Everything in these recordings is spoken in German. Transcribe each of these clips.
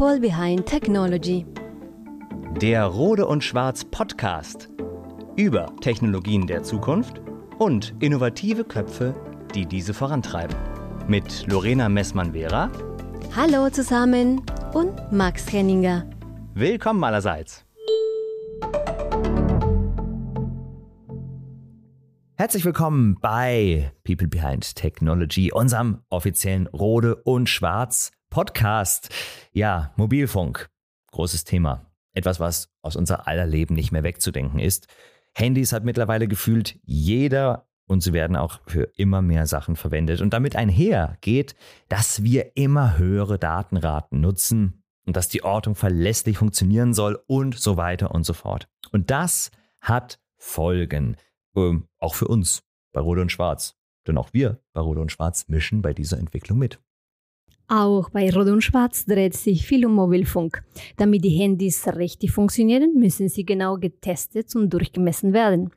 People Behind Technology. Der Rode und Schwarz Podcast über Technologien der Zukunft und innovative Köpfe, die diese vorantreiben. Mit Lorena Messmann-Vera. Hallo zusammen und Max Henninger. Willkommen allerseits. Herzlich willkommen bei People Behind Technology, unserem offiziellen Rode und Schwarz Podcast. Ja, Mobilfunk. Großes Thema. Etwas, was aus unser aller Leben nicht mehr wegzudenken ist. Handys hat mittlerweile gefühlt jeder und sie werden auch für immer mehr Sachen verwendet. Und damit einher geht, dass wir immer höhere Datenraten nutzen und dass die Ortung verlässlich funktionieren soll und so weiter und so fort. Und das hat Folgen, ähm, auch für uns bei Rode und Schwarz. Denn auch wir bei Rode und Schwarz mischen bei dieser Entwicklung mit. Auch bei Rot und Schwarz dreht sich viel um Mobilfunk. Damit die Handys richtig funktionieren, müssen sie genau getestet und durchgemessen werden.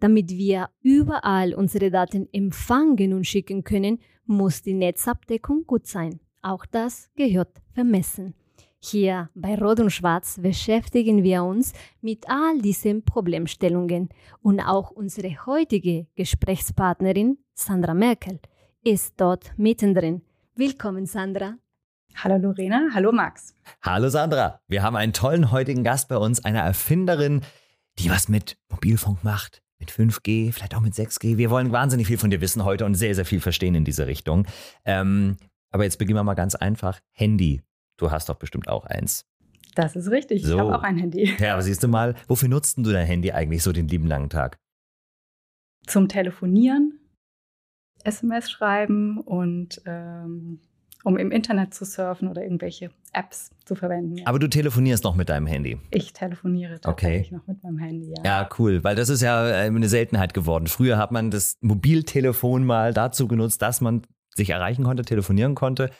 Damit wir überall unsere Daten empfangen und schicken können, muss die Netzabdeckung gut sein. Auch das gehört vermessen. Hier bei Rot und Schwarz beschäftigen wir uns mit all diesen Problemstellungen und auch unsere heutige Gesprächspartnerin Sandra Merkel ist dort mittendrin. Willkommen, Sandra. Hallo Lorena, hallo Max. Hallo Sandra, wir haben einen tollen heutigen Gast bei uns, eine Erfinderin, die was mit Mobilfunk macht, mit 5G, vielleicht auch mit 6G. Wir wollen wahnsinnig viel von dir wissen heute und sehr, sehr viel verstehen in diese Richtung. Ähm, aber jetzt beginnen wir mal ganz einfach. Handy. Du hast doch bestimmt auch eins. Das ist richtig, so. ich habe auch ein Handy. Ja, aber siehst du mal, wofür nutzt du dein Handy eigentlich so den lieben langen Tag? Zum Telefonieren, SMS schreiben und ähm, um im Internet zu surfen oder irgendwelche Apps zu verwenden. Ja. Aber du telefonierst noch mit deinem Handy? Ich telefoniere tatsächlich okay. noch mit meinem Handy, ja. Ja, cool, weil das ist ja äh, eine Seltenheit geworden. Früher hat man das Mobiltelefon mal dazu genutzt, dass man sich erreichen konnte, telefonieren konnte.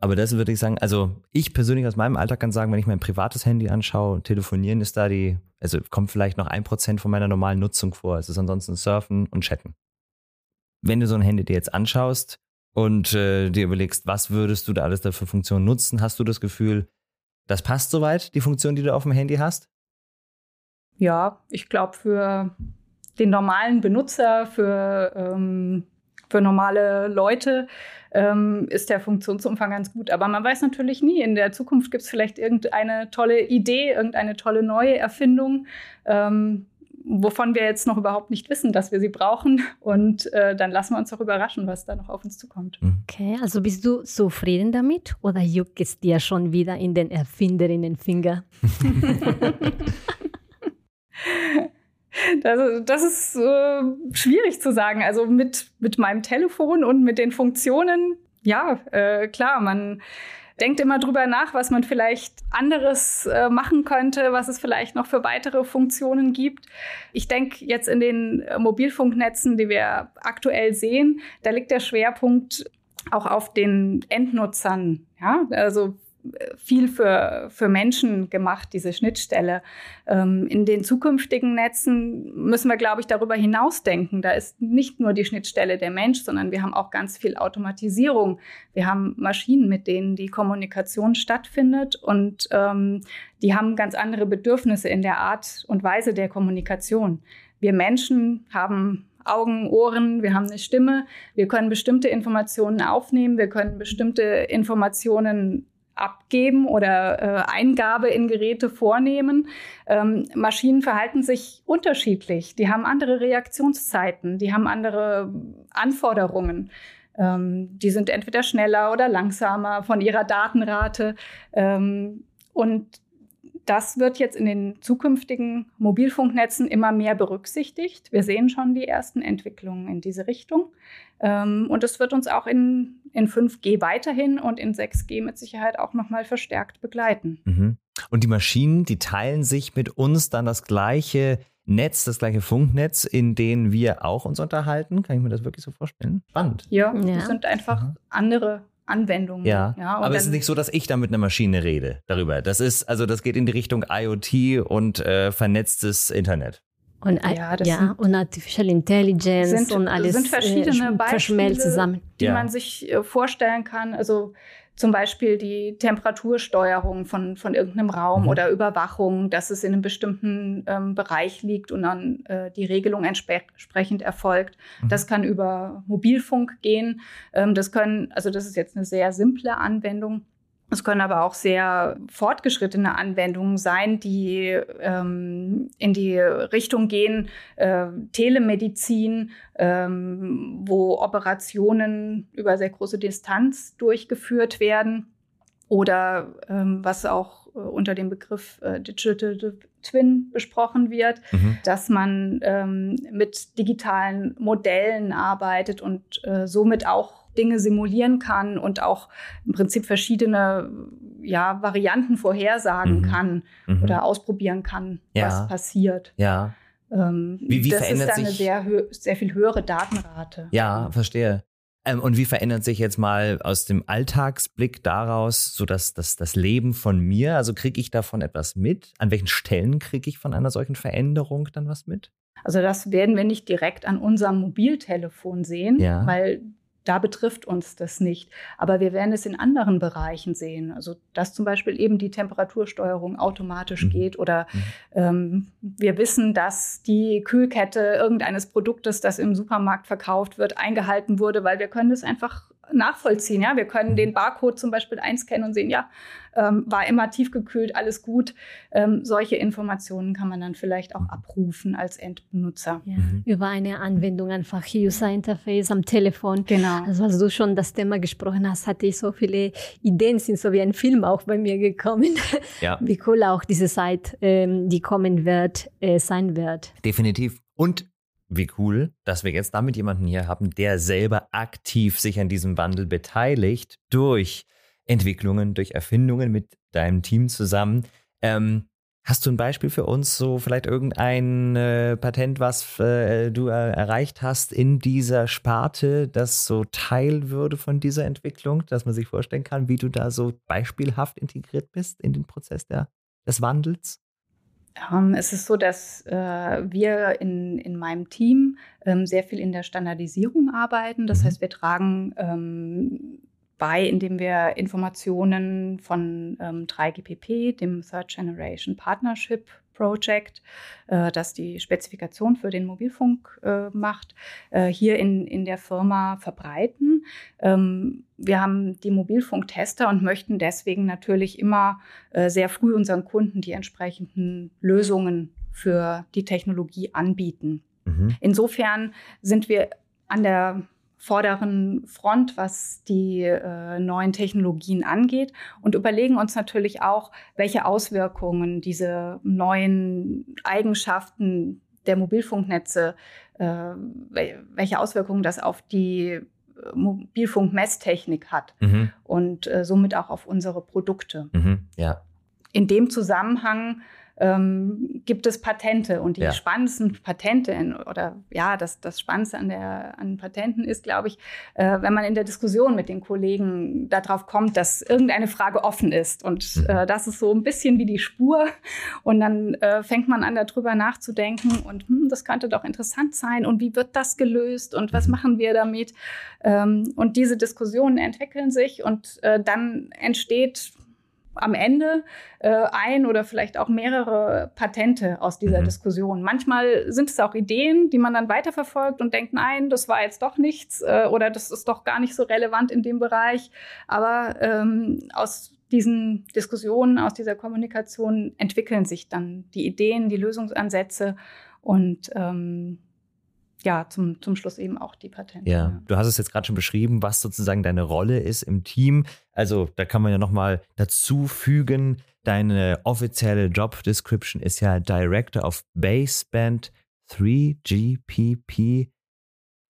Aber das würde ich sagen, also ich persönlich aus meinem Alltag kann sagen, wenn ich mein privates Handy anschaue, telefonieren ist da die, also kommt vielleicht noch ein Prozent von meiner normalen Nutzung vor. Es ist ansonsten Surfen und Chatten wenn du so ein Handy dir jetzt anschaust und äh, dir überlegst, was würdest du da alles dafür Funktionen nutzen, hast du das Gefühl, das passt soweit, die Funktion, die du auf dem Handy hast? Ja, ich glaube, für den normalen Benutzer, für, ähm, für normale Leute ähm, ist der Funktionsumfang ganz gut. Aber man weiß natürlich nie. In der Zukunft gibt es vielleicht irgendeine tolle Idee, irgendeine tolle neue Erfindung. Ähm, wovon wir jetzt noch überhaupt nicht wissen, dass wir sie brauchen. Und äh, dann lassen wir uns auch überraschen, was da noch auf uns zukommt. Mhm. Okay, also bist du zufrieden damit oder juckt es dir schon wieder in den Erfinderinnenfinger? das, das ist äh, schwierig zu sagen. Also mit, mit meinem Telefon und mit den Funktionen, ja, äh, klar, man denkt immer drüber nach, was man vielleicht anderes äh, machen könnte, was es vielleicht noch für weitere Funktionen gibt. Ich denke jetzt in den äh, Mobilfunknetzen, die wir aktuell sehen, da liegt der Schwerpunkt auch auf den Endnutzern. Ja, also viel für, für Menschen gemacht, diese Schnittstelle. Ähm, in den zukünftigen Netzen müssen wir, glaube ich, darüber hinausdenken. Da ist nicht nur die Schnittstelle der Mensch, sondern wir haben auch ganz viel Automatisierung. Wir haben Maschinen, mit denen die Kommunikation stattfindet und ähm, die haben ganz andere Bedürfnisse in der Art und Weise der Kommunikation. Wir Menschen haben Augen, Ohren, wir haben eine Stimme, wir können bestimmte Informationen aufnehmen, wir können bestimmte Informationen abgeben oder äh, Eingabe in Geräte vornehmen. Ähm, Maschinen verhalten sich unterschiedlich. Die haben andere Reaktionszeiten, die haben andere Anforderungen. Ähm, die sind entweder schneller oder langsamer von ihrer Datenrate. Ähm, und das wird jetzt in den zukünftigen Mobilfunknetzen immer mehr berücksichtigt. Wir sehen schon die ersten Entwicklungen in diese Richtung. Ähm, und es wird uns auch in, in 5G weiterhin und in 6G mit Sicherheit auch nochmal verstärkt begleiten. Mhm. Und die Maschinen, die teilen sich mit uns dann das gleiche Netz, das gleiche Funknetz, in dem wir auch uns unterhalten. Kann ich mir das wirklich so vorstellen? Spannend. Ja, ja. das sind einfach mhm. andere Anwendungen. Ja, ja aber es ist nicht so, dass ich da mit einer Maschine rede darüber. Das ist, also das geht in die Richtung IoT und äh, vernetztes Internet. Und, ja, ja, und Artificial Intelligence sind, und alles sind verschiedene äh, verschmelzt zusammen. die Ja. man sich äh, vorstellen kann. Also zum Beispiel die Temperatursteuerung von, von irgendeinem Raum Mhm. oder Überwachung, dass es in einem bestimmten ähm, Bereich liegt und dann äh, die Regelung entspre entsprechend erfolgt. Mhm. Das kann über Mobilfunk gehen. Ähm, das können, also das ist jetzt eine sehr simple Anwendung. Es können aber auch sehr fortgeschrittene Anwendungen sein, die ähm, in die Richtung gehen, äh, Telemedizin, ähm, wo Operationen über sehr große Distanz durchgeführt werden. Oder ähm, was auch äh, unter dem Begriff äh, Digital Twin besprochen wird, Mhm. dass man ähm, mit digitalen Modellen arbeitet und äh, somit auch Dinge simulieren kann und auch im Prinzip verschiedene ja, Varianten vorhersagen Mhm. kann Mhm. oder ausprobieren kann, Ja. was passiert. Ja, Ähm, Wie- wie das verändert ist dann eine sich- sehr, hö- sehr viel höhere Datenrate. ja, verstehe. Ähm, und wie verändert sich jetzt mal aus dem Alltagsblick daraus so das, das, das Leben von mir? Also kriege ich davon etwas mit? An welchen Stellen kriege ich von einer solchen Veränderung dann was mit? Also das werden wir nicht direkt an unserem Mobiltelefon sehen, Ja. weil da betrifft uns das nicht. Aber wir werden es in anderen Bereichen sehen. Also dass zum Beispiel eben die Temperatursteuerung automatisch Mhm. geht oder Mhm. ähm, wir wissen, dass die Kühlkette irgendeines Produktes, das im Supermarkt verkauft wird, eingehalten wurde, weil wir können das einfach nachvollziehen. Ja, wir können den Barcode zum Beispiel einscannen und sehen, ja, ähm, war immer tiefgekühlt, alles gut. Ähm, solche Informationen kann man dann vielleicht auch abrufen als Endbenutzer. Ja, Mhm. Über eine Anwendung einfach User Interface am Telefon. Genau. Also als du schon das Thema gesprochen hast, hatte ich so viele Ideen, sind so wie ein Film auch bei mir gekommen. Ja, Wie cool auch diese Zeit, ähm, die kommen wird, äh, sein wird. definitiv. Und wie cool, dass wir jetzt damit jemanden hier haben, der selber aktiv sich an diesem Wandel beteiligt durch Entwicklungen, durch Erfindungen mit deinem Team zusammen. Ähm, hast du ein Beispiel für uns, so vielleicht irgendein äh, Patent, was äh, du äh, erreicht hast in dieser Sparte, das so Teil würde von dieser Entwicklung, dass man sich vorstellen kann, wie du da so beispielhaft integriert bist in den Prozess der, des Wandels? Ähm, es ist so, dass äh, wir in, in meinem Team ähm, sehr viel in der Standardisierung arbeiten. Das Mhm. heißt, wir tragen ähm, bei, indem wir Informationen von ähm, 3GPP, dem Third Generation Partnership Project, äh, das die Spezifikation für den Mobilfunk äh, macht, äh, hier in, in der Firma verbreiten. Ähm, wir haben die Mobilfunktester und möchten deswegen natürlich immer äh, sehr früh unseren Kunden die entsprechenden Lösungen für die Technologie anbieten. Mhm. Insofern sind wir an der vorderen Front, was die äh, neuen Technologien angeht und überlegen uns natürlich auch, welche Auswirkungen diese neuen Eigenschaften der Mobilfunknetze, äh, wel- welche Auswirkungen das auf die äh, Mobilfunkmesstechnik hat Mhm. und äh, somit auch auf unsere Produkte. Mhm. Ja. In dem Zusammenhang ähm, gibt es Patente und die Ja. spannendsten Patente in, oder ja, das, das Spannendste an, der, an Patenten ist, glaube ich, äh, wenn man in der Diskussion mit den Kollegen darauf kommt, dass irgendeine Frage offen ist und Mhm. äh, das ist so ein bisschen wie die Spur und dann äh, fängt man an, darüber nachzudenken und hm, das könnte doch interessant sein und wie wird das gelöst und was Mhm. machen wir damit? Ähm, und diese Diskussionen entwickeln sich und äh, dann entsteht am Ende äh, ein oder vielleicht auch mehrere Patente aus dieser Mhm. Diskussion. Manchmal sind es auch Ideen, die man dann weiterverfolgt und denkt, nein, das war jetzt doch nichts äh, oder das ist doch gar nicht so relevant in dem Bereich. Aber ähm, aus diesen Diskussionen, aus dieser Kommunikation entwickeln sich dann die Ideen, die Lösungsansätze und ähm, ja, zum, zum Schluss eben auch die Patente. Ja, du hast es jetzt gerade schon beschrieben, was sozusagen deine Rolle ist im Team. Also da kann man ja nochmal dazu fügen, deine offizielle Job Description ist ja Director of Baseband 3GPP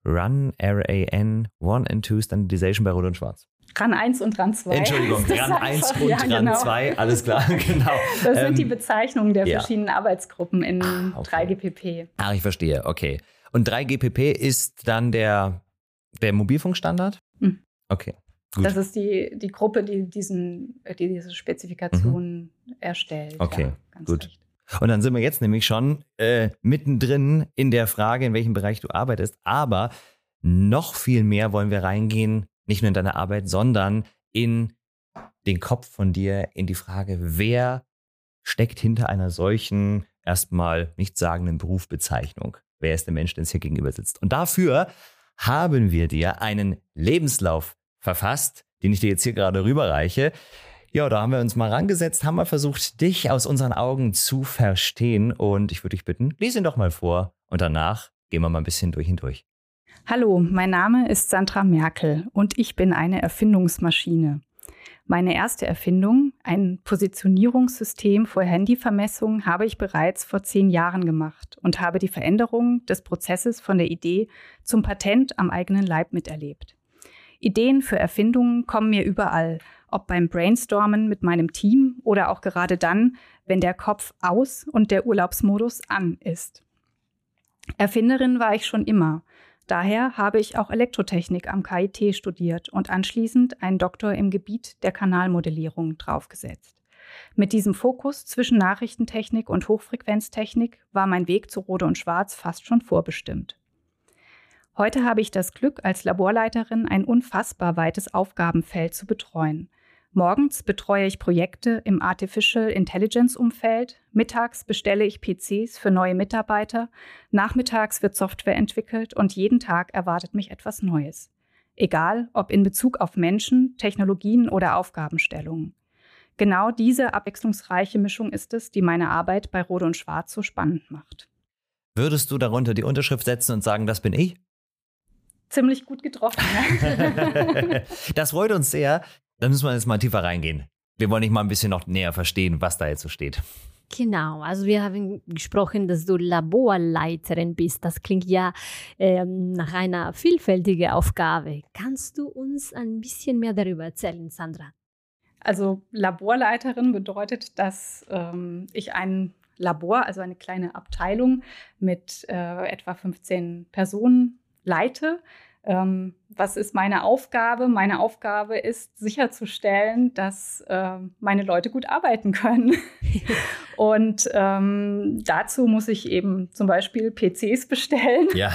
Run RAN 1 and 2 Standardization bei Rot und Schwarz. RAN 1 und RAN 2. Entschuldigung, RAN 1 einfach- und ja, RAN genau. 2, alles klar, genau. Das Ähm, sind die Bezeichnungen der ja. verschiedenen Arbeitsgruppen in Ah, okay. 3GPP. Ah, ich verstehe, okay. Und 3GPP ist dann der, der Mobilfunkstandard? Mhm. Okay, gut. Das ist die, die Gruppe, die, diesen, die diese Spezifikation erstellt. Mhm. Okay, ja, ganz gut. recht. Und dann sind wir jetzt nämlich schon äh, mittendrin in der Frage, in welchem Bereich du arbeitest. Aber noch viel mehr wollen wir reingehen, nicht nur in deine Arbeit, sondern in den Kopf von dir, in die Frage, wer steckt hinter einer solchen erstmal nichtssagenden Berufsbezeichnung? Wer ist der Mensch, der uns hier gegenüber sitzt? Und dafür haben wir dir einen Lebenslauf verfasst, den ich dir jetzt hier gerade rüberreiche. Ja, da haben wir uns mal rangesetzt, haben mal versucht, dich aus unseren Augen zu verstehen. Und ich würde dich bitten, lies ihn doch mal vor. Und danach gehen wir mal ein bisschen durch ihn durch. Hallo, mein Name ist Sandra Merkel und ich bin eine Erfindungsmaschine. Meine erste Erfindung, ein Positionierungssystem für Handyvermessung, habe ich bereits vor zehn Jahren gemacht und habe die Veränderung des Prozesses von der Idee zum Patent am eigenen Leib miterlebt. Ideen für Erfindungen kommen mir überall, ob beim Brainstormen mit meinem Team oder auch gerade dann, wenn der Kopf aus und der Urlaubsmodus an ist. Erfinderin war ich schon immer. Daher habe ich auch Elektrotechnik am KIT studiert und anschließend einen Doktor im Gebiet der Kanalmodellierung draufgesetzt. Mit diesem Fokus zwischen Nachrichtentechnik und Hochfrequenztechnik war mein Weg zu Rode und Schwarz fast schon vorbestimmt. Heute habe ich das Glück, als Laborleiterin ein unfassbar weites Aufgabenfeld zu betreuen. Morgens betreue ich Projekte im Artificial Intelligence Umfeld, mittags bestelle ich PCs für neue Mitarbeiter, nachmittags wird Software entwickelt und jeden Tag erwartet mich etwas Neues. Egal, ob in Bezug auf Menschen, Technologien oder Aufgabenstellungen. Genau diese abwechslungsreiche Mischung ist es, die meine Arbeit bei Rode und Schwarz so spannend macht. Würdest du darunter die Unterschrift setzen und sagen, das bin ich? Ziemlich gut getroffen. Ja? das freut uns sehr. Dann müssen wir jetzt mal tiefer reingehen. Wir wollen nicht mal ein bisschen noch näher verstehen, was da jetzt so steht. Genau, also wir haben gesprochen, dass du Laborleiterin bist. Das klingt ja ähm, nach einer vielfältigen Aufgabe. Kannst du uns ein bisschen mehr darüber erzählen, Sandra? Also Laborleiterin bedeutet, dass ähm, ich ein Labor, also eine kleine Abteilung mit äh, etwa 15 Personen leite. Ähm, was ist meine Aufgabe? Meine Aufgabe ist sicherzustellen, dass äh, meine Leute gut arbeiten können. Und ähm, dazu muss ich eben zum Beispiel PCs bestellen. Ja.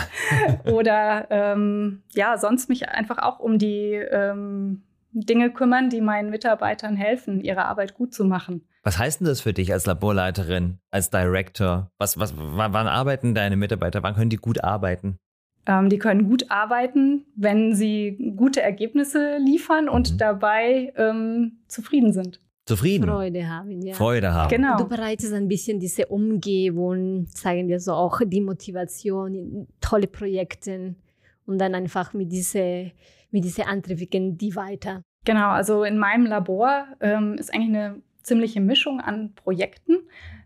Oder ähm, ja, sonst mich einfach auch um die ähm, Dinge kümmern, die meinen Mitarbeitern helfen, ihre Arbeit gut zu machen. Was heißt denn das für dich als Laborleiterin, als Director? Was, was, wann arbeiten deine Mitarbeiter? Wann können die gut arbeiten? Ähm, die können gut arbeiten, wenn sie gute Ergebnisse liefern und mhm. dabei ähm, zufrieden sind. Zufrieden. Freude haben, ja. Freude haben. Genau. Du bereitest ein bisschen diese Umgebung, zeigen wir so auch die Motivation, tolle Projekte und dann einfach mit diese, mit diese Antrieben die weiter. Genau, also in meinem Labor ähm, ist eigentlich eine ziemliche Mischung an Projekten.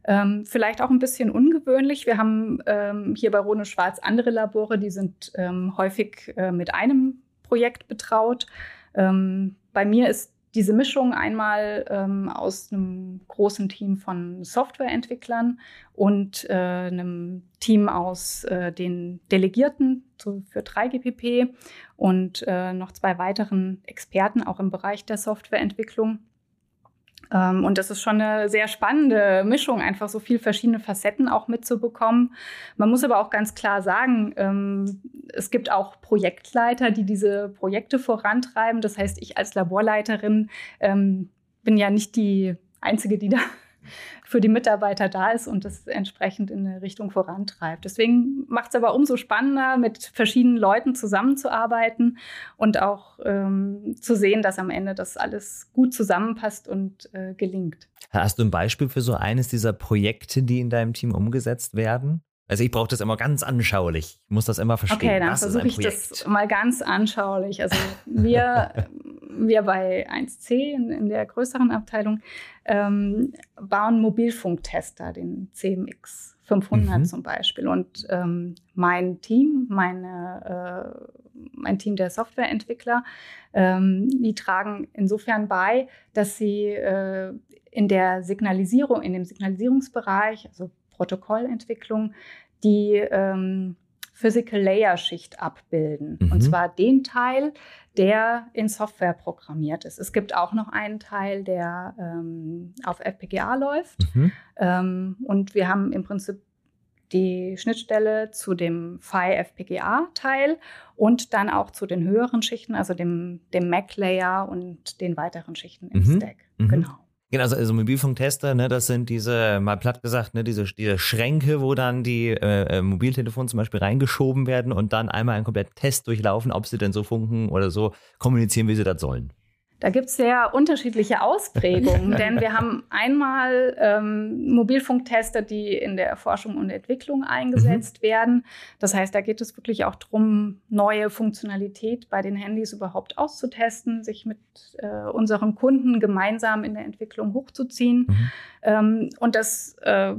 Ähm, vielleicht auch ein bisschen ungewöhnlich. Wir haben ähm, hier bei Rhone Schwarz andere Labore, die sind ähm, häufig äh, mit einem Projekt betraut. Ähm, bei mir ist diese Mischung einmal ähm, aus einem großen Team von Softwareentwicklern und äh, einem Team aus äh, den Delegierten zu, für 3GPP und äh, noch zwei weiteren Experten auch im Bereich der Softwareentwicklung. Ähm, und das ist schon eine sehr spannende Mischung, einfach so viele verschiedene Facetten auch mitzubekommen. Man muss aber auch ganz klar sagen, ähm, es gibt auch Projektleiter, die diese Projekte vorantreiben. Das heißt, ich als Laborleiterin ähm, bin ja nicht die Einzige, die da für die Mitarbeiter da ist und das entsprechend in eine Richtung vorantreibt. Deswegen macht es aber umso spannender, mit verschiedenen Leuten zusammenzuarbeiten und auch ähm, zu sehen, dass am Ende das alles gut zusammenpasst und äh, gelingt. Hast du ein Beispiel für so eines dieser Projekte, die in deinem Team umgesetzt werden? Also ich brauche das immer ganz anschaulich. Ich muss das immer verstehen. Okay, dann versuche ich das mal ganz anschaulich. Also wir, wir bei 1C in, in der größeren Abteilung ähm, bauen Mobilfunktester, den CMX 500 mhm. zum Beispiel. Und ähm, mein Team, meine, äh, mein Team der Softwareentwickler, ähm, die tragen insofern bei, dass sie äh, in der Signalisierung, in dem Signalisierungsbereich, also Protokollentwicklung, die ähm, Physical Layer Schicht abbilden. Mhm. Und zwar den Teil, der in Software programmiert ist. Es gibt auch noch einen Teil, der ähm, auf FPGA läuft. Mhm. Ähm, und wir haben im Prinzip die Schnittstelle zu dem PHY FPGA-Teil und dann auch zu den höheren Schichten, also dem, dem Mac-Layer und den weiteren Schichten im mhm. Stack. Mhm. Genau. Genau, also, also Mobilfunktester, ne, das sind diese, mal platt gesagt, ne, diese, diese Schränke, wo dann die äh, äh Mobiltelefone zum Beispiel reingeschoben werden und dann einmal einen kompletten Test durchlaufen, ob sie denn so funken oder so kommunizieren, wie sie das sollen. Da gibt es sehr unterschiedliche Ausprägungen, denn wir haben einmal ähm, Mobilfunktester, die in der Forschung und Entwicklung eingesetzt mhm. werden. Das heißt, da geht es wirklich auch darum, neue Funktionalität bei den Handys überhaupt auszutesten, sich mit äh, unseren Kunden gemeinsam in der Entwicklung hochzuziehen. Mhm. Ähm, und das äh,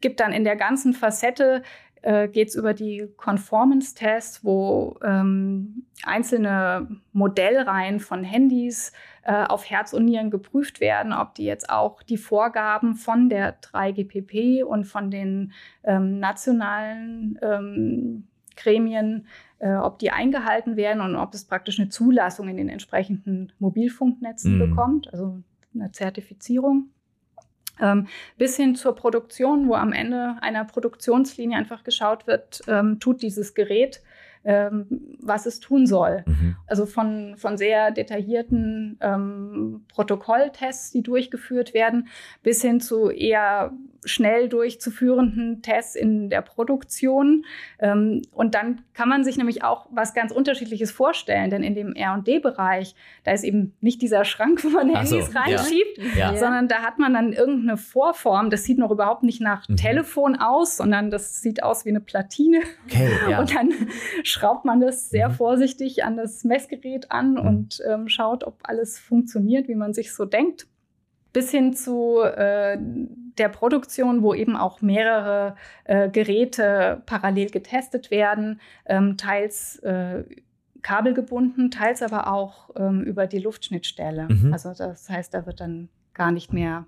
gibt dann in der ganzen Facette äh, geht es über die Conformance-Tests, wo ähm, einzelne Modellreihen von Handys äh, auf Herz und Nieren geprüft werden, ob die jetzt auch die Vorgaben von der 3GPP und von den ähm, nationalen ähm, Gremien, äh, ob die eingehalten werden und ob es praktisch eine Zulassung in den entsprechenden Mobilfunknetzen mhm. bekommt, also eine Zertifizierung. Ähm, bis hin zur Produktion, wo am Ende einer Produktionslinie einfach geschaut wird, ähm, tut dieses Gerät ähm, was es tun soll. Mhm. Also von, von sehr detaillierten ähm, Protokolltests, die durchgeführt werden, bis hin zu eher schnell durchzuführenden Tests in der Produktion. Ähm, und dann kann man sich nämlich auch was ganz Unterschiedliches vorstellen, denn in dem R&D-Bereich, da ist eben nicht dieser Schrank, wo man Handys so, reinschiebt, ja. Ja. sondern da hat man dann irgendeine Vorform. Das sieht noch überhaupt nicht nach mhm. Telefon aus, sondern das sieht aus wie eine Platine. Okay, ja. Und dann schraubt man das sehr mhm. vorsichtig an das Messgerät an mhm. und ähm, schaut, ob alles funktioniert, wie man sich so denkt. Bis hin zu äh, der Produktion, wo eben auch mehrere äh, Geräte parallel getestet werden, ähm, teils äh, kabelgebunden, teils aber auch ähm, über die Luftschnittstelle. Mhm. Also das heißt, da wird dann gar nicht mehr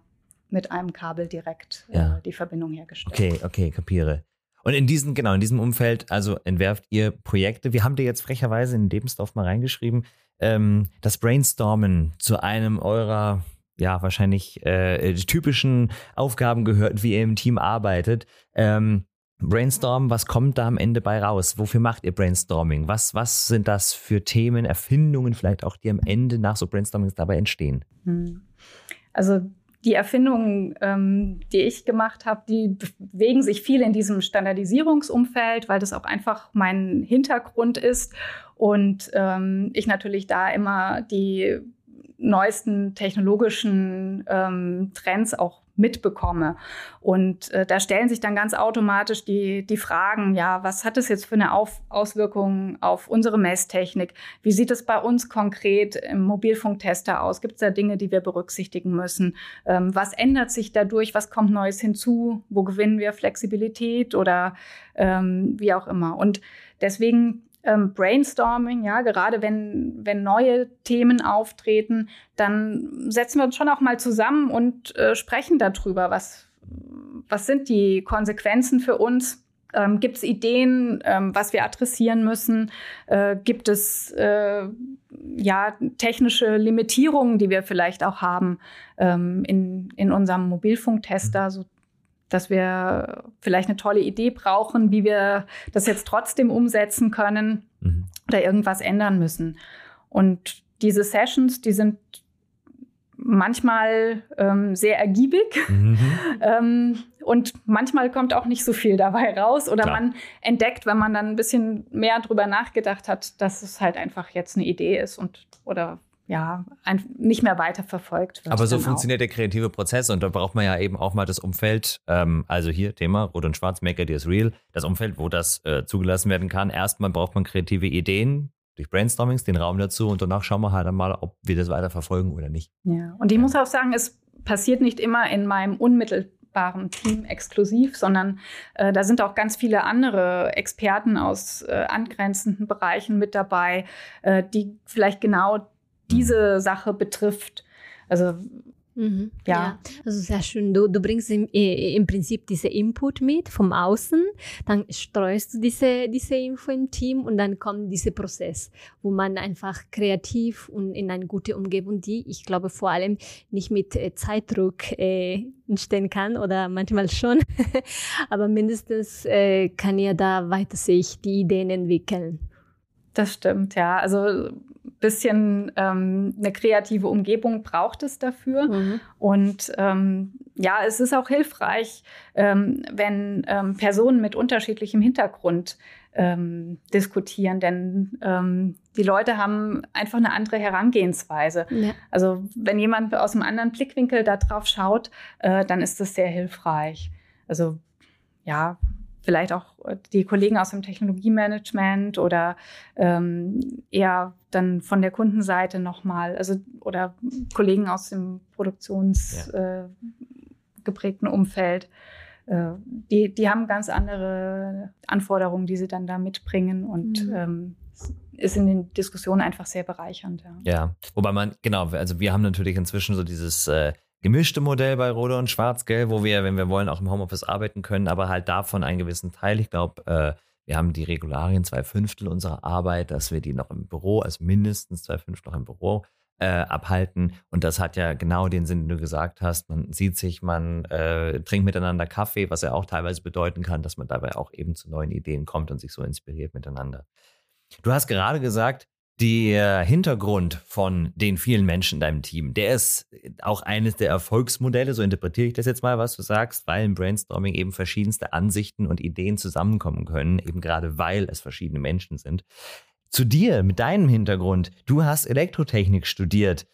mit einem Kabel direkt äh, ja. die Verbindung hergestellt. Okay, okay, kapiere. Und in diesem, genau, in diesem Umfeld, also entwerft ihr Projekte. Wir haben dir jetzt frecherweise in Lebensdorf mal reingeschrieben, ähm, das Brainstormen zu einem eurer, ja, wahrscheinlich äh, typischen Aufgaben gehört, wie ihr im Team arbeitet. Ähm, Brainstorm, was kommt da am Ende bei raus? Wofür macht ihr Brainstorming? Was, was sind das für Themen, Erfindungen vielleicht auch, die am Ende nach so Brainstormings dabei entstehen? Hm. Also die Erfindungen, ähm, die ich gemacht habe, die bewegen sich viel in diesem Standardisierungsumfeld, weil das auch einfach mein Hintergrund ist und ähm, ich natürlich da immer die neuesten technologischen ähm, Trends auch mitbekomme. Und äh, da stellen sich dann ganz automatisch die, die Fragen, ja, was hat es jetzt für eine auf Auswirkung auf unsere Messtechnik? Wie sieht es bei uns konkret im Mobilfunktester aus? Gibt es da Dinge, die wir berücksichtigen müssen? Ähm, was ändert sich dadurch? Was kommt Neues hinzu? Wo gewinnen wir Flexibilität oder ähm, wie auch immer? Und deswegen ähm, Brainstorming, ja, gerade wenn, wenn neue Themen auftreten, dann setzen wir uns schon auch mal zusammen und äh, sprechen darüber, was, was sind die Konsequenzen für uns. Ähm, gibt es Ideen, ähm, was wir adressieren müssen? Äh, gibt es äh, ja technische Limitierungen, die wir vielleicht auch haben ähm, in, in unserem Mobilfunktester, so dass wir vielleicht eine tolle Idee brauchen, wie wir das jetzt trotzdem umsetzen können mhm. oder irgendwas ändern müssen. Und diese Sessions, die sind manchmal ähm, sehr ergiebig mhm. ähm, und manchmal kommt auch nicht so viel dabei raus oder Klar. man entdeckt, wenn man dann ein bisschen mehr drüber nachgedacht hat, dass es halt einfach jetzt eine Idee ist und oder ja, ein, nicht mehr weiter verfolgt wird. Aber so funktioniert auch. der kreative Prozess und da braucht man ja eben auch mal das Umfeld, ähm, also hier Thema Rot und Schwarz, Make Ideas Real, das Umfeld, wo das äh, zugelassen werden kann. Erstmal braucht man kreative Ideen durch Brainstormings, den Raum dazu und danach schauen wir halt mal, ob wir das weiter verfolgen oder nicht. Ja, und ich muss auch sagen, es passiert nicht immer in meinem unmittelbaren Team exklusiv, sondern äh, da sind auch ganz viele andere Experten aus äh, angrenzenden Bereichen mit dabei, äh, die vielleicht genau diese Sache betrifft. Also Mhm. Ja. ja. also sehr schön. Du, du bringst im, im Prinzip diese Input mit vom Außen, dann streust du diese, diese Info im Team und dann kommt dieser Prozess, wo man einfach kreativ und in eine gute Umgebung, die ich glaube vor allem nicht mit äh, Zeitdruck äh, entstehen kann oder manchmal schon, aber mindestens äh, kann ja da weiter sich die Ideen entwickeln. Das stimmt, ja. Also bisschen ähm, eine kreative Umgebung braucht es dafür. Mhm. Und ähm, ja, es ist auch hilfreich, ähm, wenn ähm, Personen mit unterschiedlichem Hintergrund ähm, diskutieren, denn ähm, die Leute haben einfach eine andere Herangehensweise. Ja. Also wenn jemand aus einem anderen Blickwinkel da drauf schaut, äh, dann ist das sehr hilfreich. Also ja, vielleicht auch äh, die Kollegen aus dem Technologiemanagement oder ähm, eher dann von der Kundenseite nochmal, also oder Kollegen aus dem produktionsgeprägten ja. äh, Umfeld. Äh, die, die haben ganz andere Anforderungen, die sie dann da mitbringen und mhm. ähm, ist in den Diskussionen einfach sehr bereichernd. Ja. ja, wobei man, genau, also wir haben natürlich inzwischen so dieses äh, gemischte Modell bei Rode und Schwarz-Gelb, wo wir, wenn wir wollen, auch im Homeoffice arbeiten können, aber halt davon einen gewissen Teil. Ich glaube, äh, wir haben die Regularien, zwei Fünftel unserer Arbeit, dass wir die noch im Büro, also mindestens zwei Fünftel noch im Büro äh, abhalten. Und das hat ja genau den Sinn, den du gesagt hast. Man sieht sich, man äh, trinkt miteinander Kaffee, was ja auch teilweise bedeuten kann, dass man dabei auch eben zu neuen Ideen kommt und sich so inspiriert miteinander. Du hast gerade gesagt, der Hintergrund von den vielen Menschen in deinem Team, der ist auch eines der Erfolgsmodelle, so interpretiere ich das jetzt mal, was du sagst, weil im Brainstorming eben verschiedenste Ansichten und Ideen zusammenkommen können, eben gerade weil es verschiedene Menschen sind. Zu dir, mit deinem Hintergrund, du hast Elektrotechnik studiert.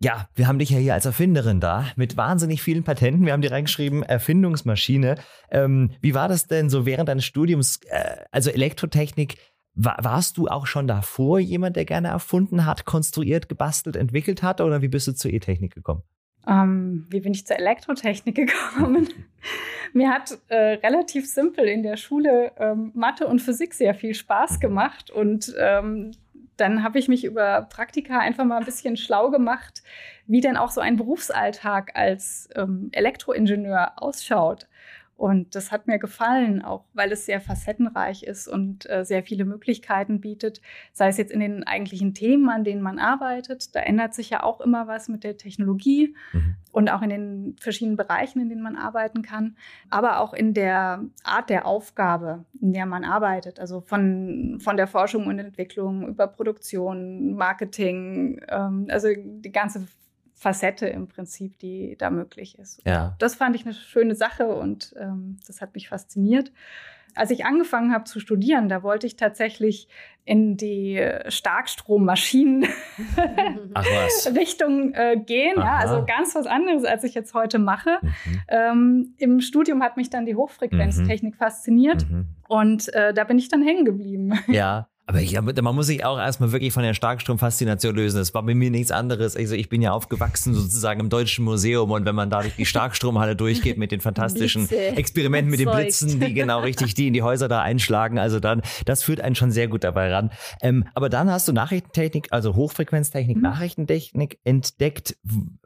Ja, wir haben dich ja hier als Erfinderin da, mit wahnsinnig vielen Patenten. Wir haben dir reingeschrieben, Erfindungsmaschine. Ähm, wie war das denn so während deines Studiums? Äh, also Elektrotechnik, warst du auch schon davor jemand, der gerne erfunden hat, konstruiert, gebastelt, entwickelt hat oder wie bist du zur E-Technik gekommen? Ähm, wie bin ich zur Elektrotechnik gekommen? Mir hat äh, relativ simpel in der Schule ähm, Mathe und Physik sehr viel Spaß gemacht und ähm, dann habe ich mich über Praktika einfach mal ein bisschen schlau gemacht, wie denn auch so ein Berufsalltag als ähm, Elektroingenieur ausschaut. Und das hat mir gefallen, auch weil es sehr facettenreich ist und äh, sehr viele Möglichkeiten bietet, sei es jetzt in den eigentlichen Themen, an denen man arbeitet. Da ändert sich ja auch immer was mit der Technologie mhm. und auch in den verschiedenen Bereichen, in denen man arbeiten kann, aber auch in der Art der Aufgabe, in der man arbeitet. Also von, von der Forschung und Entwicklung über Produktion, Marketing, ähm, also die ganze Facette im Prinzip, die da möglich ist. Ja. Das fand ich eine schöne Sache und ähm, das hat mich fasziniert. Als ich angefangen habe zu studieren, da wollte ich tatsächlich in die Starkstrommaschinen Richtung äh, gehen. Ja, also ganz was anderes, als ich jetzt heute mache. Mhm. Ähm, Im Studium hat mich dann die Hochfrequenztechnik mhm. fasziniert mhm. und äh, da bin ich dann hängen geblieben. Ja, aber ich, man muss sich auch erstmal wirklich von der Starkstromfaszination lösen. Das war bei mir nichts anderes. Also ich bin ja aufgewachsen sozusagen im Deutschen Museum und wenn man da durch die Starkstromhalle durchgeht mit den fantastischen Blitze. Experimenten mit den Blitzen, die genau richtig die in die Häuser da einschlagen, also dann, das führt einen schon sehr gut dabei ran. Ähm, aber dann hast du Nachrichtentechnik, also Hochfrequenztechnik, mhm. Nachrichtentechnik entdeckt.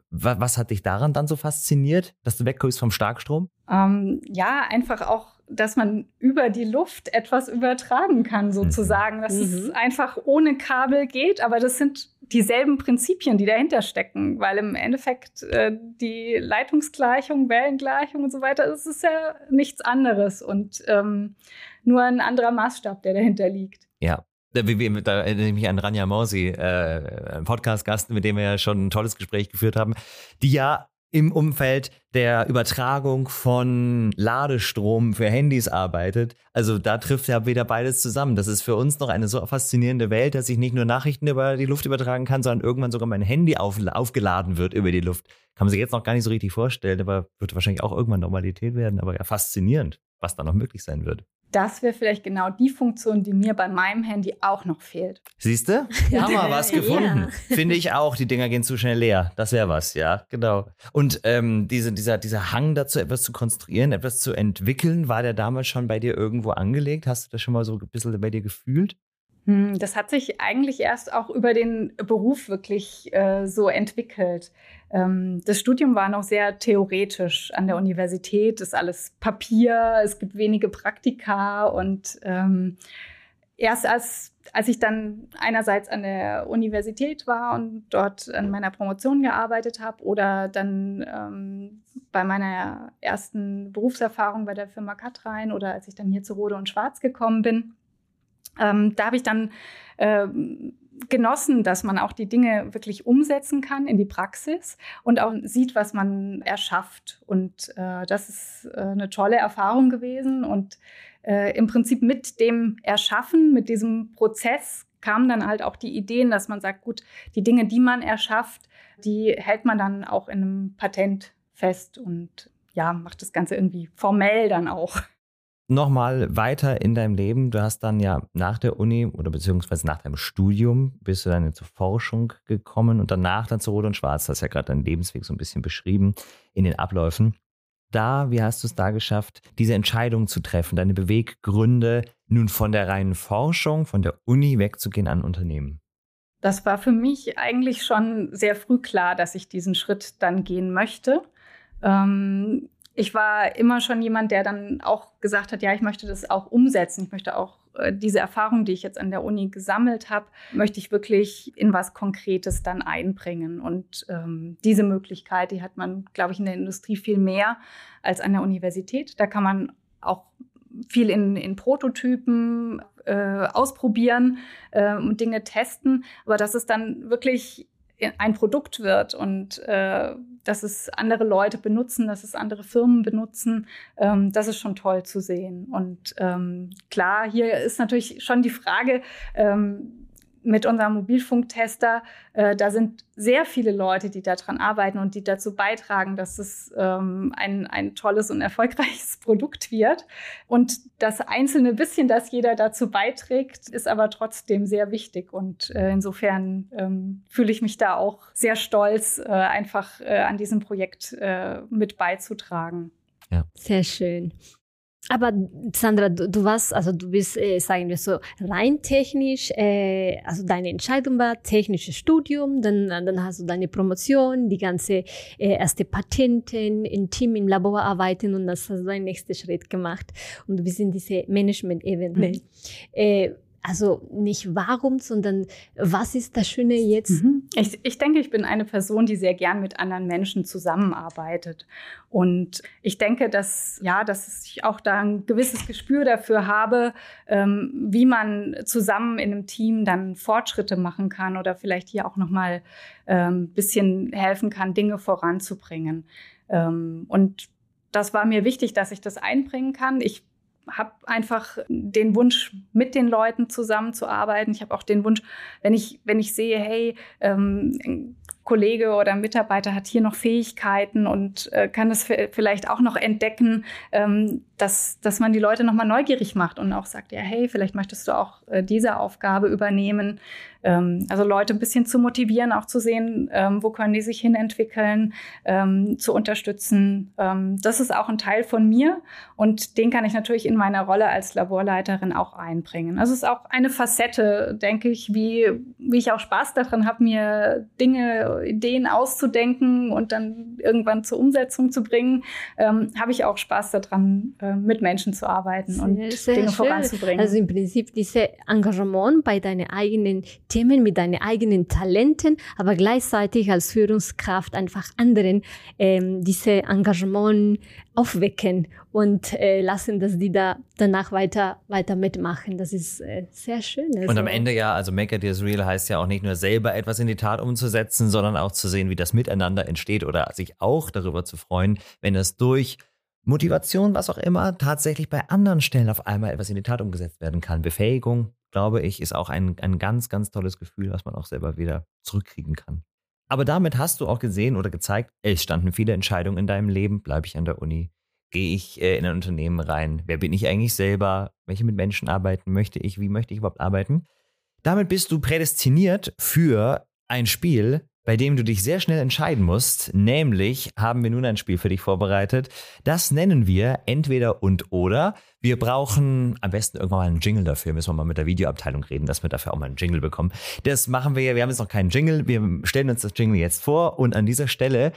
Was hat dich daran dann so fasziniert, dass du wegkommst vom Starkstrom? Ähm, ja, einfach auch dass man über die Luft etwas übertragen kann, sozusagen. Dass mhm. es einfach ohne Kabel geht, aber das sind dieselben Prinzipien, die dahinter stecken, weil im Endeffekt äh, die Leitungsgleichung, Wellengleichung und so weiter, das ist ja nichts anderes und ähm, nur ein anderer Maßstab, der dahinter liegt. Ja, da erinnere ich mich an Rania Morsi, äh, Podcast-Gast, mit dem wir ja schon ein tolles Gespräch geführt haben, die ja im Umfeld der Übertragung von Ladestrom für Handys arbeitet. Also da trifft ja wieder beides zusammen. Das ist für uns noch eine so faszinierende Welt, dass ich nicht nur Nachrichten über die Luft übertragen kann, sondern irgendwann sogar mein Handy auf, aufgeladen wird über die Luft. Kann man sich jetzt noch gar nicht so richtig vorstellen, aber wird wahrscheinlich auch irgendwann Normalität werden. Aber ja, faszinierend, was da noch möglich sein wird das wäre vielleicht genau die Funktion, die mir bei meinem Handy auch noch fehlt. Siehst du? Haben wir was gefunden. Ja. Finde ich auch. Die Dinger gehen zu schnell leer. Das wäre was, ja, genau. Und ähm, diese, dieser, dieser Hang dazu, etwas zu konstruieren, etwas zu entwickeln, war der damals schon bei dir irgendwo angelegt? Hast du das schon mal so ein bisschen bei dir gefühlt? Hm, das hat sich eigentlich erst auch über den Beruf wirklich äh, so entwickelt. Ähm, das Studium war noch sehr theoretisch. An der Universität ist alles Papier, es gibt wenige Praktika und ähm, erst als, als ich dann einerseits an der Universität war und dort an meiner Promotion gearbeitet habe oder dann ähm, bei meiner ersten Berufserfahrung bei der Firma Katrein oder als ich dann hier zu Rode und Schwarz gekommen bin, ähm, da habe ich dann äh, genossen, dass man auch die Dinge wirklich umsetzen kann in die Praxis und auch sieht, was man erschafft. Und äh, das ist äh, eine tolle Erfahrung gewesen. Und äh, im Prinzip mit dem Erschaffen, mit diesem Prozess kamen dann halt auch die Ideen, dass man sagt, gut, die Dinge, die man erschafft, die hält man dann auch in einem Patent fest und ja, macht das Ganze irgendwie formell dann auch nochmal weiter in deinem Leben. Du hast dann ja nach der Uni oder beziehungsweise nach deinem Studium bist du dann zur Forschung gekommen und danach dann zu Rot und Schwarz. Du hast ja gerade deinen Lebensweg so ein bisschen beschrieben in den Abläufen. Da, wie hast du es da geschafft, diese Entscheidung zu treffen, deine Beweggründe, nun von der reinen Forschung, von der Uni wegzugehen an Unternehmen? Das war für mich eigentlich schon sehr früh klar, dass ich diesen Schritt dann gehen möchte. Ähm, ich war immer schon jemand, der dann auch gesagt hat, ja, ich möchte das auch umsetzen. Ich möchte auch äh, diese Erfahrung, die ich jetzt an der Uni gesammelt habe, möchte ich wirklich in was Konkretes dann einbringen. Und ähm, diese Möglichkeit, die hat man, glaube ich, in der Industrie viel mehr als an der Universität. Da kann man auch viel in, in Prototypen äh, ausprobieren äh, und Dinge testen. Aber dass es dann wirklich ein Produkt wird und äh, dass es andere Leute benutzen, dass es andere Firmen benutzen, ähm, das ist schon toll zu sehen. Und ähm, klar, hier ist natürlich schon die Frage, ähm, mit unserem Mobilfunktester, äh, da sind sehr viele Leute, die daran arbeiten und die dazu beitragen, dass es ähm, ein, ein tolles und erfolgreiches Produkt wird. Und das einzelne bisschen, das jeder dazu beiträgt, ist aber trotzdem sehr wichtig. Und äh, insofern ähm, fühle ich mich da auch sehr stolz, äh, einfach äh, an diesem Projekt äh, mit beizutragen. Ja. Sehr schön. Aber Sandra, du, du warst, also du bist, äh, sagen wir so, rein technisch, äh, also deine Entscheidung war technisches Studium, dann, dann hast du deine Promotion, die ganze äh, erste Patenten, im Team im Labor arbeiten und das hast du deinen nächsten Schritt gemacht. Und du bist in diese Management-Ebene. Mhm. Also nicht warum, sondern was ist das Schöne jetzt? Mhm. Ich, ich denke, ich bin eine Person, die sehr gern mit anderen Menschen zusammenarbeitet. Und ich denke, dass, ja, dass ich auch da ein gewisses Gespür dafür habe, ähm, wie man zusammen in einem Team dann Fortschritte machen kann oder vielleicht hier auch nochmal ein ähm, bisschen helfen kann, Dinge voranzubringen. Ähm, und das war mir wichtig, dass ich das einbringen kann. Ich habe einfach den Wunsch, mit den Leuten zusammenzuarbeiten. Ich habe auch den Wunsch, wenn ich, wenn ich sehe, hey, ähm, Kollege oder Mitarbeiter hat hier noch Fähigkeiten und äh, kann das vielleicht auch noch entdecken, ähm, dass, dass man die Leute nochmal neugierig macht und auch sagt, ja, hey, vielleicht möchtest du auch äh, diese Aufgabe übernehmen. Ähm, also Leute ein bisschen zu motivieren, auch zu sehen, ähm, wo können die sich hinentwickeln, ähm, zu unterstützen. Ähm, das ist auch ein Teil von mir und den kann ich natürlich in meiner Rolle als Laborleiterin auch einbringen. Also es ist auch eine Facette, denke ich, wie, wie ich auch Spaß daran habe, mir Dinge Ideen auszudenken und dann irgendwann zur Umsetzung zu bringen, ähm, habe ich auch Spaß daran, äh, mit Menschen zu arbeiten sehr, und sehr Dinge schön. voranzubringen. Also im Prinzip diese Engagement bei deinen eigenen Themen, mit deinen eigenen Talenten, aber gleichzeitig als Führungskraft einfach anderen ähm, diese Engagement aufwecken und äh, lassen, dass die da danach weiter, weiter mitmachen. Das ist äh, sehr schön. Also. Und am Ende ja, also Make It Is Real heißt ja auch nicht nur selber etwas in die Tat umzusetzen, sondern auch zu sehen, wie das miteinander entsteht oder sich auch darüber zu freuen, wenn es durch Motivation, was auch immer, tatsächlich bei anderen Stellen auf einmal etwas in die Tat umgesetzt werden kann. Befähigung, glaube ich, ist auch ein, ein ganz, ganz tolles Gefühl, was man auch selber wieder zurückkriegen kann. Aber damit hast du auch gesehen oder gezeigt, es standen viele Entscheidungen in deinem Leben. Bleibe ich an der Uni? Gehe ich äh, in ein Unternehmen rein? Wer bin ich eigentlich selber? Welche mit Menschen arbeiten möchte ich? Wie möchte ich überhaupt arbeiten? Damit bist du prädestiniert für ein Spiel, bei dem du dich sehr schnell entscheiden musst. Nämlich haben wir nun ein Spiel für dich vorbereitet. Das nennen wir entweder und oder. Wir brauchen am besten irgendwann mal einen Jingle dafür. Müssen wir mal mit der Videoabteilung reden, dass wir dafür auch mal einen Jingle bekommen. Das machen wir ja. Wir haben jetzt noch keinen Jingle. Wir stellen uns das Jingle jetzt vor. Und an dieser Stelle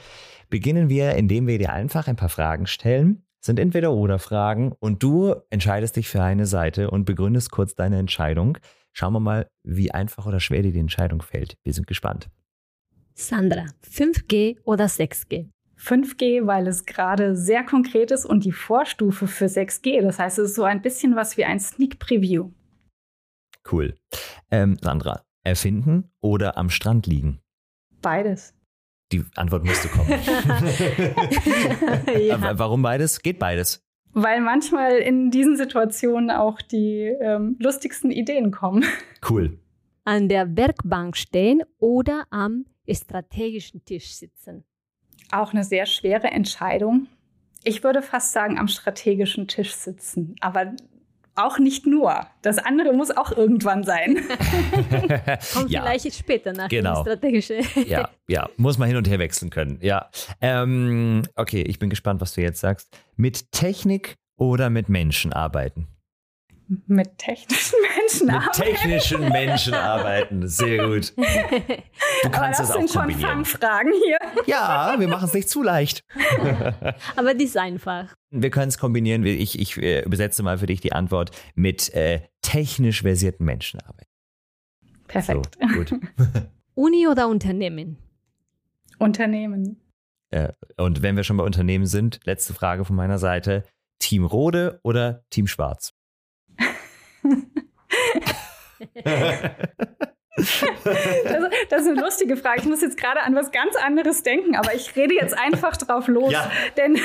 beginnen wir, indem wir dir einfach ein paar Fragen stellen. Sind entweder oder Fragen und du entscheidest dich für eine Seite und begründest kurz deine Entscheidung. Schauen wir mal, wie einfach oder schwer dir die Entscheidung fällt. Wir sind gespannt. Sandra, 5G oder 6G? 5G, weil es gerade sehr konkret ist und die Vorstufe für 6G. Das heißt, es ist so ein bisschen was wie ein Sneak Preview. Cool. Ähm, Sandra, erfinden oder am Strand liegen? Beides. Die Antwort müsste kommen. ja. Warum beides? Geht beides. Weil manchmal in diesen Situationen auch die ähm, lustigsten Ideen kommen. Cool. An der Werkbank stehen oder am strategischen Tisch sitzen? Auch eine sehr schwere Entscheidung. Ich würde fast sagen, am strategischen Tisch sitzen. Aber auch nicht nur. Das andere muss auch irgendwann sein. Kommt ja. vielleicht später nach genau. strategische. ja, ja, muss man hin und her wechseln können. Ja. Ähm, okay, ich bin gespannt, was du jetzt sagst. Mit Technik oder mit Menschen arbeiten? Mit technischen Menschen mit arbeiten. Mit technischen Menschen arbeiten, sehr gut. Du kannst Aber das, das sind auch schon Fangfragen hier. Ja, wir machen es nicht zu leicht. Aber die ist einfach. Wir können es kombinieren. Ich, ich äh, übersetze mal für dich die Antwort mit äh, technisch versierten Menschen arbeiten. Perfekt. So, gut. Uni oder Unternehmen? Unternehmen. Äh, und wenn wir schon bei Unternehmen sind, letzte Frage von meiner Seite. Team Rode oder Team Schwarz? Das, das, ist eine lustige Frage. Ich muss jetzt gerade an was ganz anderes denken, aber ich rede jetzt einfach drauf los. Ja. Denn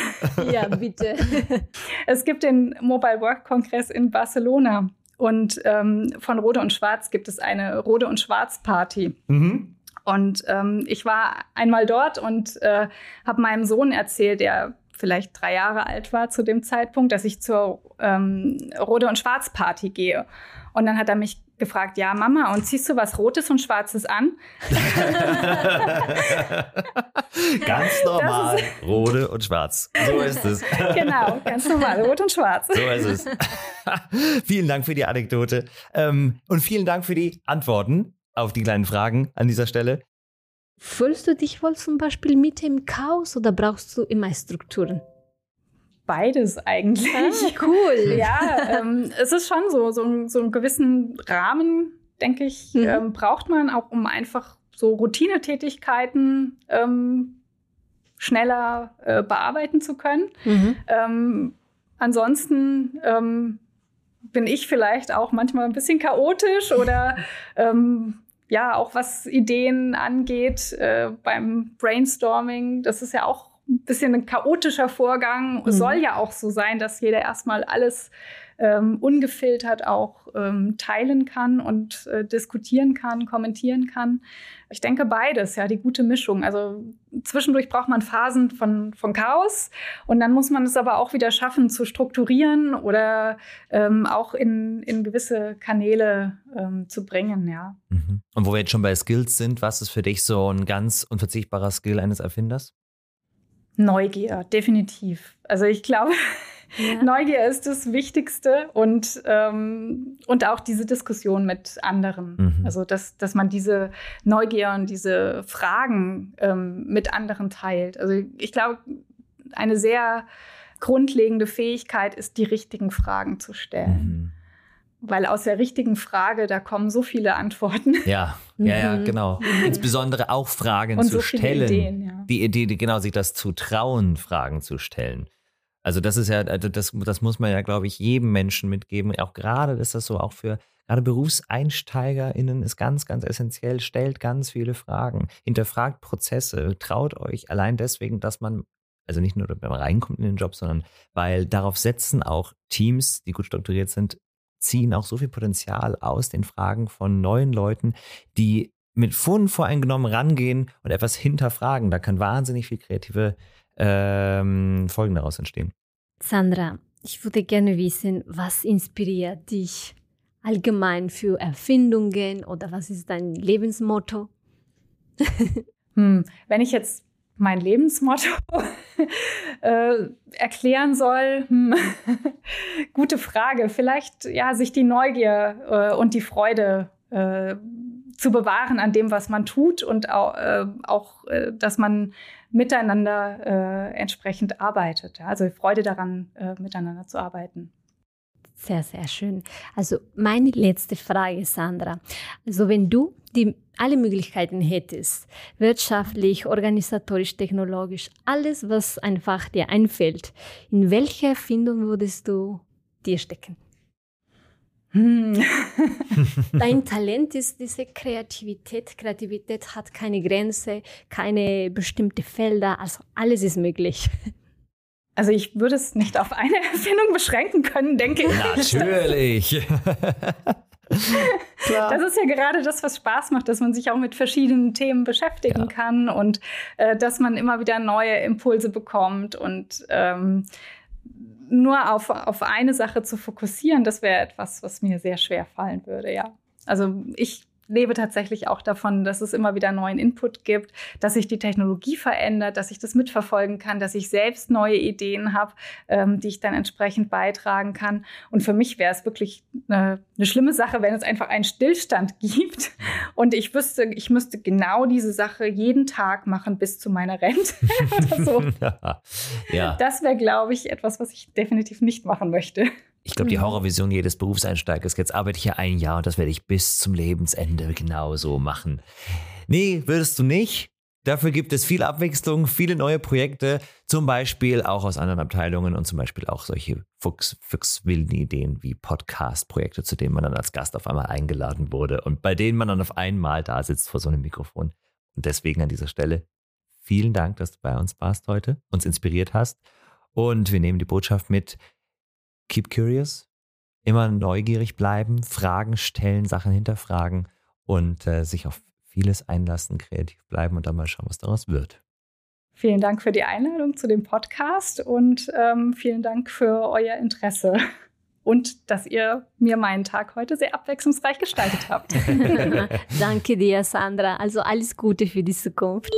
ja, bitte. es gibt den Mobile Work Kongress in Barcelona und ähm, von Rode und Schwarz gibt es eine Rode und Schwarz Party. Mhm. Und ähm, ich war einmal dort und äh, habe meinem Sohn erzählt, der vielleicht drei Jahre alt war zu dem Zeitpunkt, dass ich zur ähm, Rode und Schwarz Party gehe. Und dann hat er mich gefragt, ja, Mama, und ziehst du was Rotes und Schwarzes an? ganz normal, Rode und Schwarz. So ist es. Genau, ganz normal, Rot und Schwarz. So ist es. vielen Dank für die Anekdote ähm, und vielen Dank für die Antworten auf die kleinen Fragen an dieser Stelle. Fühlst du dich wohl zum Beispiel mit im Chaos oder brauchst du immer Strukturen? Beides eigentlich. Ah, cool. ja, ähm, es ist schon so, so, so einen gewissen Rahmen, denke ich, mhm. ähm, braucht man auch, um einfach so Routinetätigkeiten ähm, schneller äh, bearbeiten zu können. Mhm. Ähm, ansonsten ähm, bin ich vielleicht auch manchmal ein bisschen chaotisch oder ähm, ja, auch was Ideen angeht äh, beim Brainstorming, das ist ja auch ein bisschen ein chaotischer Vorgang. Mhm. Soll ja auch so sein, dass jeder erstmal alles ähm, ungefiltert auch ähm, teilen kann und äh, diskutieren kann, kommentieren kann. Ich denke beides, ja, die gute Mischung. Also zwischendurch braucht man Phasen von, von Chaos und dann muss man es aber auch wieder schaffen zu strukturieren oder ähm, auch in, in gewisse Kanäle ähm, zu bringen, ja. Mhm. Und wo wir jetzt schon bei Skills sind, was ist für dich so ein ganz unverzichtbarer Skill eines Erfinders? Neugier, definitiv. Also ich glaube, ja. Neugier ist das Wichtigste und, ähm, und auch diese Diskussion mit anderen. Mhm. Also, dass, dass man diese Neugier und diese Fragen ähm, mit anderen teilt. Also, ich glaube, eine sehr grundlegende Fähigkeit ist, die richtigen Fragen zu stellen. Mhm. Weil aus der richtigen Frage, da kommen so viele Antworten. Ja, ja, ja, mhm. genau. Insbesondere auch Fragen und zu so stellen. Ideen, ja. Die Idee, genau, sich das zu trauen, Fragen zu stellen. Also das ist ja, also das, das muss man ja, glaube ich, jedem Menschen mitgeben. Auch gerade ist das so, auch für gerade BerufseinsteigerInnen ist ganz, ganz essentiell. Stellt ganz viele Fragen, hinterfragt Prozesse, traut euch allein deswegen, dass man, also nicht nur, wenn man reinkommt in den Job, sondern weil darauf setzen auch Teams, die gut strukturiert sind, ziehen auch so viel Potenzial aus den Fragen von neuen Leuten, die mit voreingenommen rangehen und etwas hinterfragen. Da kann wahnsinnig viel kreative ähm, Folgen daraus entstehen. Sandra, ich würde gerne wissen, was inspiriert dich allgemein für Erfindungen oder was ist dein Lebensmotto? Hm, wenn ich jetzt mein Lebensmotto äh, erklären soll? Hm. Gute Frage. Vielleicht ja, sich die Neugier äh, und die Freude äh, zu bewahren an dem, was man tut und auch, äh, auch äh, dass man miteinander äh, entsprechend arbeitet. Also Freude daran, miteinander zu arbeiten. Sehr, sehr schön. Also meine letzte Frage, Sandra. Also wenn du die, alle Möglichkeiten hättest, wirtschaftlich, organisatorisch, technologisch, alles, was einfach dir einfällt, in welche Erfindung würdest du dir stecken? Hm. Dein Talent ist diese Kreativität. Kreativität hat keine Grenze, keine bestimmte Felder, also alles ist möglich. Also ich würde es nicht auf eine Erfindung beschränken können, denke ich. Natürlich. Das ist ja gerade das, was Spaß macht, dass man sich auch mit verschiedenen Themen beschäftigen ja. kann und äh, dass man immer wieder neue Impulse bekommt und ähm, nur auf, auf eine Sache zu fokussieren, das wäre etwas, was mir sehr schwer fallen würde, ja. Also ich lebe tatsächlich auch davon, dass es immer wieder neuen Input gibt, dass sich die Technologie verändert, dass ich das mitverfolgen kann, dass ich selbst neue Ideen habe, ähm, die ich dann entsprechend beitragen kann. Und für mich wäre es wirklich eine, eine, schlimme Sache, wenn es einfach einen Stillstand gibt und ich wüsste, ich müsste genau diese Sache jeden Tag machen bis zu meiner Rente oder so. ja. Das wäre, glaube ich, etwas, was ich definitiv nicht machen möchte. Ich glaube, die mhm. Horrorvision jedes Berufseinsteigers, jetzt arbeite ich ja ein Jahr und das werde ich bis zum Lebensende genauso machen. Nee, würdest du nicht. Dafür gibt es viel Abwechslung, viele neue Projekte, zum Beispiel auch aus anderen Abteilungen und zum Beispiel auch solche fuchs, fuchswilden Ideen wie Podcast-Projekte, zu denen man dann als Gast auf einmal eingeladen wurde und bei denen man dann auf einmal da sitzt vor so einem Mikrofon. Und deswegen an dieser Stelle vielen Dank, dass du bei uns warst heute, uns inspiriert hast. Und wir nehmen die Botschaft mit, keep curious, immer neugierig bleiben, Fragen stellen, Sachen hinterfragen und äh, sich auf vieles einlassen, kreativ bleiben und dann mal schauen, was daraus wird. Vielen Dank für die Einladung zu dem Podcast und ähm, vielen Dank für euer Interesse und dass ihr mir meinen Tag heute sehr abwechslungsreich gestaltet habt. Danke dir, Sandra. Also alles Gute für die Zukunft.